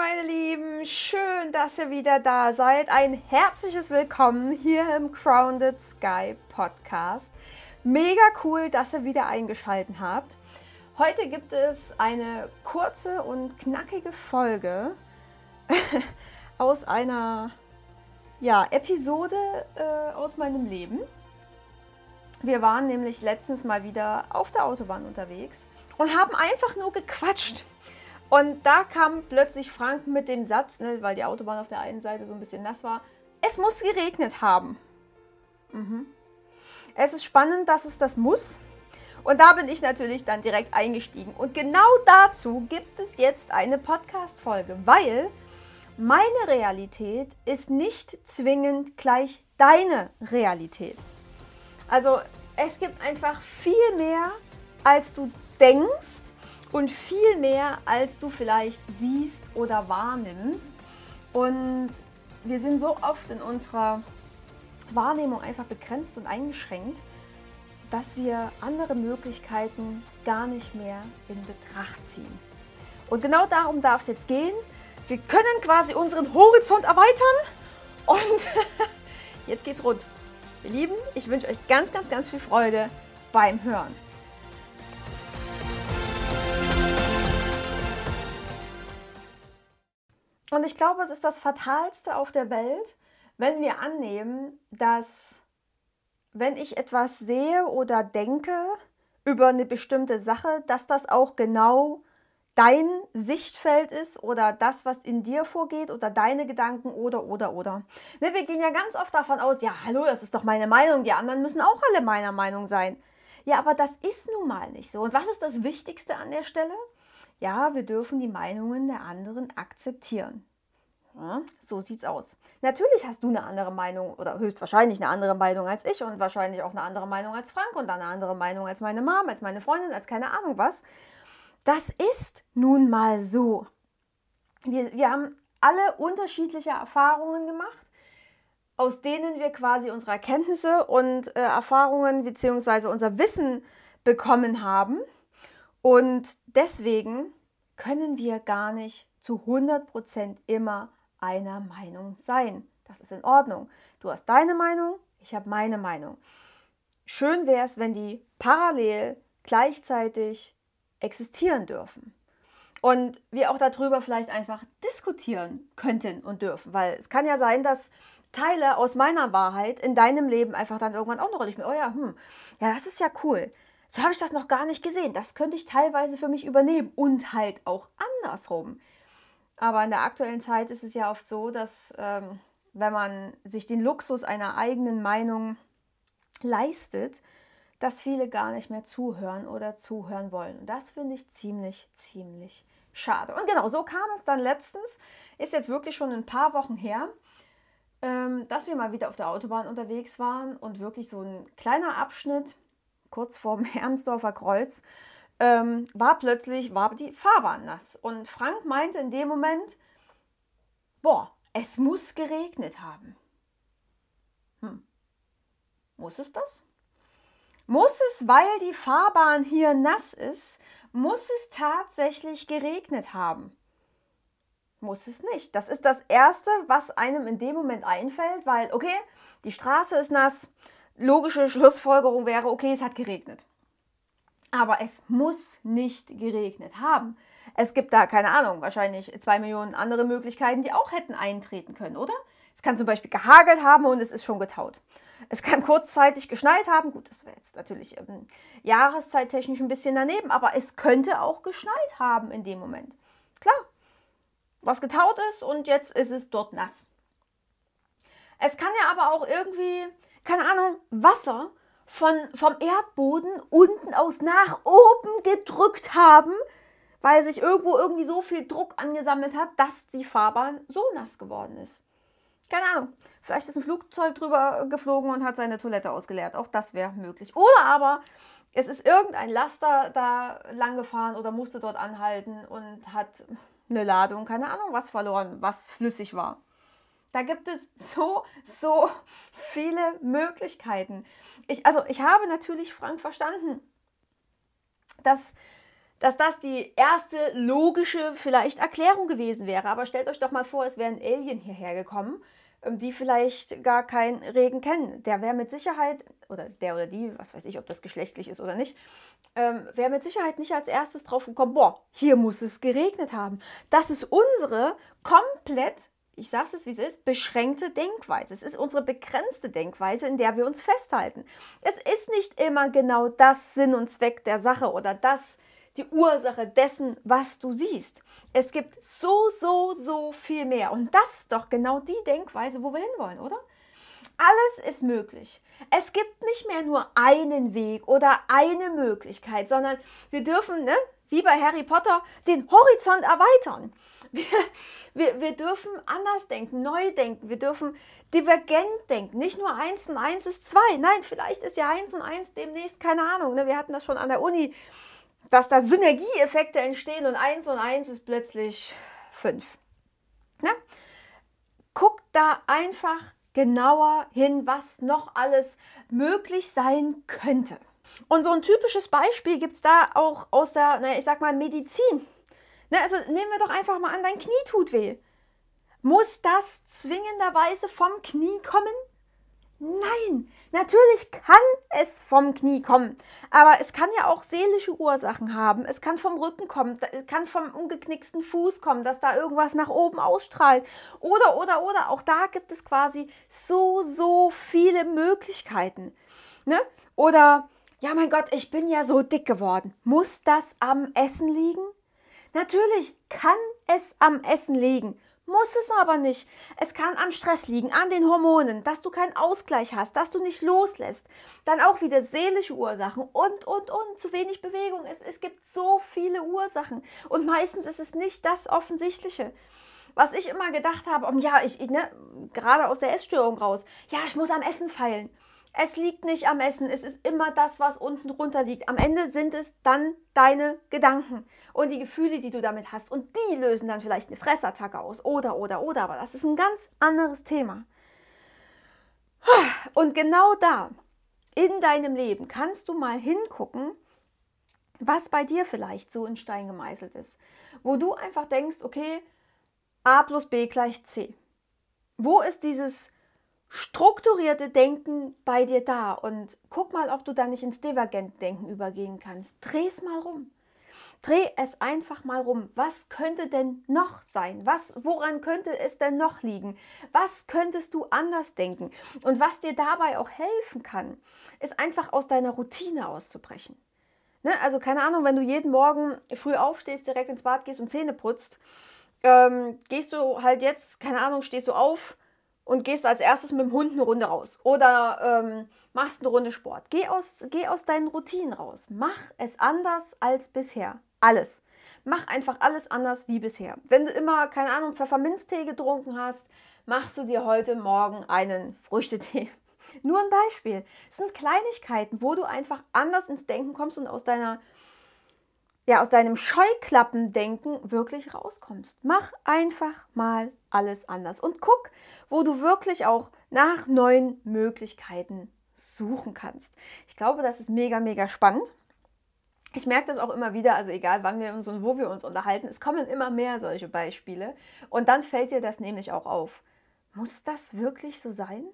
meine Lieben, schön, dass ihr wieder da seid. Ein herzliches Willkommen hier im Grounded Sky Podcast. Mega cool, dass ihr wieder eingeschaltet habt. Heute gibt es eine kurze und knackige Folge aus einer ja, Episode äh, aus meinem Leben. Wir waren nämlich letztens mal wieder auf der Autobahn unterwegs und haben einfach nur gequatscht. Und da kam plötzlich Frank mit dem Satz, ne, weil die Autobahn auf der einen Seite so ein bisschen nass war, es muss geregnet haben. Mhm. Es ist spannend, dass es das muss. Und da bin ich natürlich dann direkt eingestiegen. Und genau dazu gibt es jetzt eine Podcast-Folge, weil meine Realität ist nicht zwingend gleich deine Realität. Also es gibt einfach viel mehr, als du denkst und viel mehr, als du vielleicht siehst oder wahrnimmst. Und wir sind so oft in unserer Wahrnehmung einfach begrenzt und eingeschränkt, dass wir andere Möglichkeiten gar nicht mehr in Betracht ziehen. Und genau darum darf es jetzt gehen. Wir können quasi unseren Horizont erweitern und jetzt geht's rund. Ihr Lieben, ich wünsche euch ganz, ganz, ganz viel Freude beim Hören. Und ich glaube, es ist das Fatalste auf der Welt, wenn wir annehmen, dass wenn ich etwas sehe oder denke über eine bestimmte Sache, dass das auch genau dein Sichtfeld ist oder das, was in dir vorgeht oder deine Gedanken oder, oder, oder. Ne, wir gehen ja ganz oft davon aus, ja, hallo, das ist doch meine Meinung, die anderen müssen auch alle meiner Meinung sein. Ja, aber das ist nun mal nicht so. Und was ist das Wichtigste an der Stelle? ja, wir dürfen die Meinungen der anderen akzeptieren. Ja, so sieht's aus. Natürlich hast du eine andere Meinung oder höchstwahrscheinlich eine andere Meinung als ich und wahrscheinlich auch eine andere Meinung als Frank und eine andere Meinung als meine Mom, als meine Freundin, als keine Ahnung was. Das ist nun mal so. Wir, wir haben alle unterschiedliche Erfahrungen gemacht, aus denen wir quasi unsere Erkenntnisse und äh, Erfahrungen bzw. unser Wissen bekommen haben. Und deswegen können wir gar nicht zu 100% immer einer Meinung sein. Das ist in Ordnung. Du hast deine Meinung, ich habe meine Meinung. Schön wäre es, wenn die parallel gleichzeitig existieren dürfen. Und wir auch darüber vielleicht einfach diskutieren könnten und dürfen. Weil es kann ja sein, dass Teile aus meiner Wahrheit in deinem Leben einfach dann irgendwann auch eine Rolle spielen. Oh ja, hm, ja, das ist ja cool so habe ich das noch gar nicht gesehen. Das könnte ich teilweise für mich übernehmen und halt auch andersrum. Aber in der aktuellen Zeit ist es ja oft so, dass ähm, wenn man sich den Luxus einer eigenen Meinung leistet, dass viele gar nicht mehr zuhören oder zuhören wollen. Und das finde ich ziemlich, ziemlich schade. Und genau so kam es dann letztens, ist jetzt wirklich schon ein paar Wochen her, ähm, dass wir mal wieder auf der Autobahn unterwegs waren und wirklich so ein kleiner Abschnitt kurz vorm Hermsdorfer Kreuz, ähm, war plötzlich, war die Fahrbahn nass. Und Frank meinte in dem Moment, boah, es muss geregnet haben. Hm. Muss es das? Muss es, weil die Fahrbahn hier nass ist, muss es tatsächlich geregnet haben? Muss es nicht. Das ist das Erste, was einem in dem Moment einfällt, weil, okay, die Straße ist nass, logische Schlussfolgerung wäre, okay, es hat geregnet. Aber es muss nicht geregnet haben. Es gibt da, keine Ahnung, wahrscheinlich zwei Millionen andere Möglichkeiten, die auch hätten eintreten können, oder? Es kann zum Beispiel gehagelt haben und es ist schon getaut. Es kann kurzzeitig geschneit haben. Gut, das wäre jetzt natürlich ähm, jahreszeittechnisch ein bisschen daneben, aber es könnte auch geschneit haben in dem Moment. Klar, was getaut ist und jetzt ist es dort nass. Es kann ja aber auch irgendwie keine Ahnung, Wasser von, vom Erdboden unten aus nach oben gedrückt haben, weil sich irgendwo irgendwie so viel Druck angesammelt hat, dass die Fahrbahn so nass geworden ist. Keine Ahnung. Vielleicht ist ein Flugzeug drüber geflogen und hat seine Toilette ausgeleert. Auch das wäre möglich. Oder aber es ist irgendein Laster da lang gefahren oder musste dort anhalten und hat eine Ladung, keine Ahnung, was verloren, was flüssig war. Da gibt es so, so viele Möglichkeiten. Ich, also ich habe natürlich Frank verstanden, dass, dass das die erste logische vielleicht Erklärung gewesen wäre. Aber stellt euch doch mal vor, es wäre ein Alien hierher gekommen, ähm, die vielleicht gar keinen Regen kennen. Der wäre mit Sicherheit, oder der oder die, was weiß ich, ob das geschlechtlich ist oder nicht, ähm, wäre mit Sicherheit nicht als erstes drauf gekommen, boah, hier muss es geregnet haben. Das ist unsere komplett ich sage es, wie es ist, beschränkte Denkweise. Es ist unsere begrenzte Denkweise, in der wir uns festhalten. Es ist nicht immer genau das Sinn und Zweck der Sache oder das die Ursache dessen, was du siehst. Es gibt so, so, so viel mehr. Und das ist doch genau die Denkweise, wo wir hinwollen, oder? Alles ist möglich. Es gibt nicht mehr nur einen Weg oder eine Möglichkeit, sondern wir dürfen, ne, wie bei Harry Potter, den Horizont erweitern. Wir, wir, wir dürfen anders denken, neu denken. Wir dürfen divergent denken. Nicht nur eins und eins ist zwei. Nein, vielleicht ist ja eins und eins demnächst, keine Ahnung. Ne? Wir hatten das schon an der Uni, dass da Synergieeffekte entstehen und eins und eins ist plötzlich fünf. Ne? Guck da einfach genauer hin, was noch alles möglich sein könnte. Und so ein typisches Beispiel gibt es da auch aus der, naja, ich sag mal, Medizin. Ne, also nehmen wir doch einfach mal an, dein Knie tut weh. Muss das zwingenderweise vom Knie kommen? Nein, natürlich kann es vom Knie kommen, aber es kann ja auch seelische Ursachen haben. Es kann vom Rücken kommen, es kann vom umgeknicksten Fuß kommen, dass da irgendwas nach oben ausstrahlt. Oder, oder, oder, auch da gibt es quasi so, so viele Möglichkeiten. Ne? Oder, ja mein Gott, ich bin ja so dick geworden. Muss das am Essen liegen? Natürlich kann es am Essen liegen, muss es aber nicht. Es kann am Stress liegen, an den Hormonen, dass du keinen Ausgleich hast, dass du nicht loslässt. Dann auch wieder seelische Ursachen und, und, und, zu wenig Bewegung. Es, es gibt so viele Ursachen und meistens ist es nicht das Offensichtliche. Was ich immer gedacht habe, um, ja, ich, ich ne, gerade aus der Essstörung raus, ja, ich muss am Essen feilen. Es liegt nicht am Essen, es ist immer das, was unten drunter liegt. Am Ende sind es dann deine Gedanken und die Gefühle, die du damit hast. Und die lösen dann vielleicht eine Fressattacke aus. Oder, oder, oder. Aber das ist ein ganz anderes Thema. Und genau da, in deinem Leben, kannst du mal hingucken, was bei dir vielleicht so in Stein gemeißelt ist. Wo du einfach denkst, okay, a plus b gleich c. Wo ist dieses strukturierte Denken bei dir da und guck mal, ob du da nicht ins Divergent-Denken übergehen kannst. Dreh es mal rum. Dreh es einfach mal rum. Was könnte denn noch sein? Was, woran könnte es denn noch liegen? Was könntest du anders denken? Und was dir dabei auch helfen kann, ist einfach aus deiner Routine auszubrechen. Ne? Also keine Ahnung, wenn du jeden Morgen früh aufstehst, direkt ins Bad gehst und Zähne putzt, ähm, gehst du halt jetzt, keine Ahnung, stehst du auf, und gehst als erstes mit dem Hund eine Runde raus oder ähm, machst eine Runde Sport. Geh aus, geh aus deinen Routinen raus. Mach es anders als bisher. Alles. Mach einfach alles anders wie bisher. Wenn du immer, keine Ahnung, Pfefferminztee getrunken hast, machst du dir heute Morgen einen Früchtetee. Nur ein Beispiel. Es sind Kleinigkeiten, wo du einfach anders ins Denken kommst und aus deiner ja, aus deinem Scheuklappendenken wirklich rauskommst. Mach einfach mal alles anders und guck, wo du wirklich auch nach neuen Möglichkeiten suchen kannst. Ich glaube, das ist mega, mega spannend. Ich merke das auch immer wieder, also egal wann wir uns und wo wir uns unterhalten, es kommen immer mehr solche Beispiele. Und dann fällt dir das nämlich auch auf. Muss das wirklich so sein?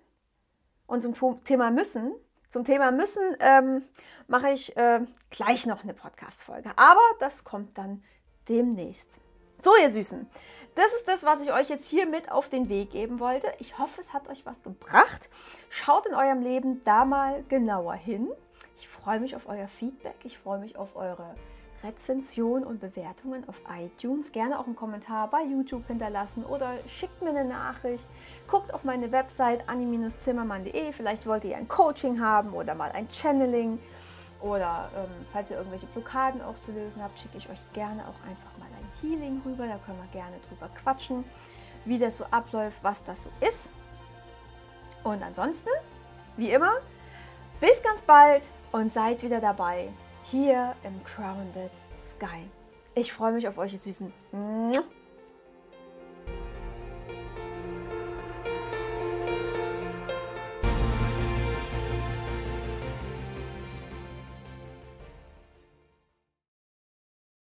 Und zum Thema müssen zum Thema müssen ähm, mache ich äh, gleich noch eine Podcast-Folge. Aber das kommt dann demnächst. So, ihr Süßen, das ist das, was ich euch jetzt hier mit auf den Weg geben wollte. Ich hoffe, es hat euch was gebracht. Schaut in eurem Leben da mal genauer hin. Ich freue mich auf euer Feedback. Ich freue mich auf eure Rezension und Bewertungen auf iTunes. Gerne auch einen Kommentar bei YouTube hinterlassen oder schickt mir eine Nachricht. Guckt auf meine Website anni-zimmermann.de. Vielleicht wollt ihr ein Coaching haben oder mal ein Channeling. Oder ähm, falls ihr irgendwelche Blockaden auch zu lösen habt, schicke ich euch gerne auch einfach mal ein Healing rüber. Da können wir gerne drüber quatschen, wie das so abläuft, was das so ist. Und ansonsten, wie immer, bis ganz bald und seid wieder dabei hier im Grounded Sky. Ich freue mich auf euch, ihr Süßen.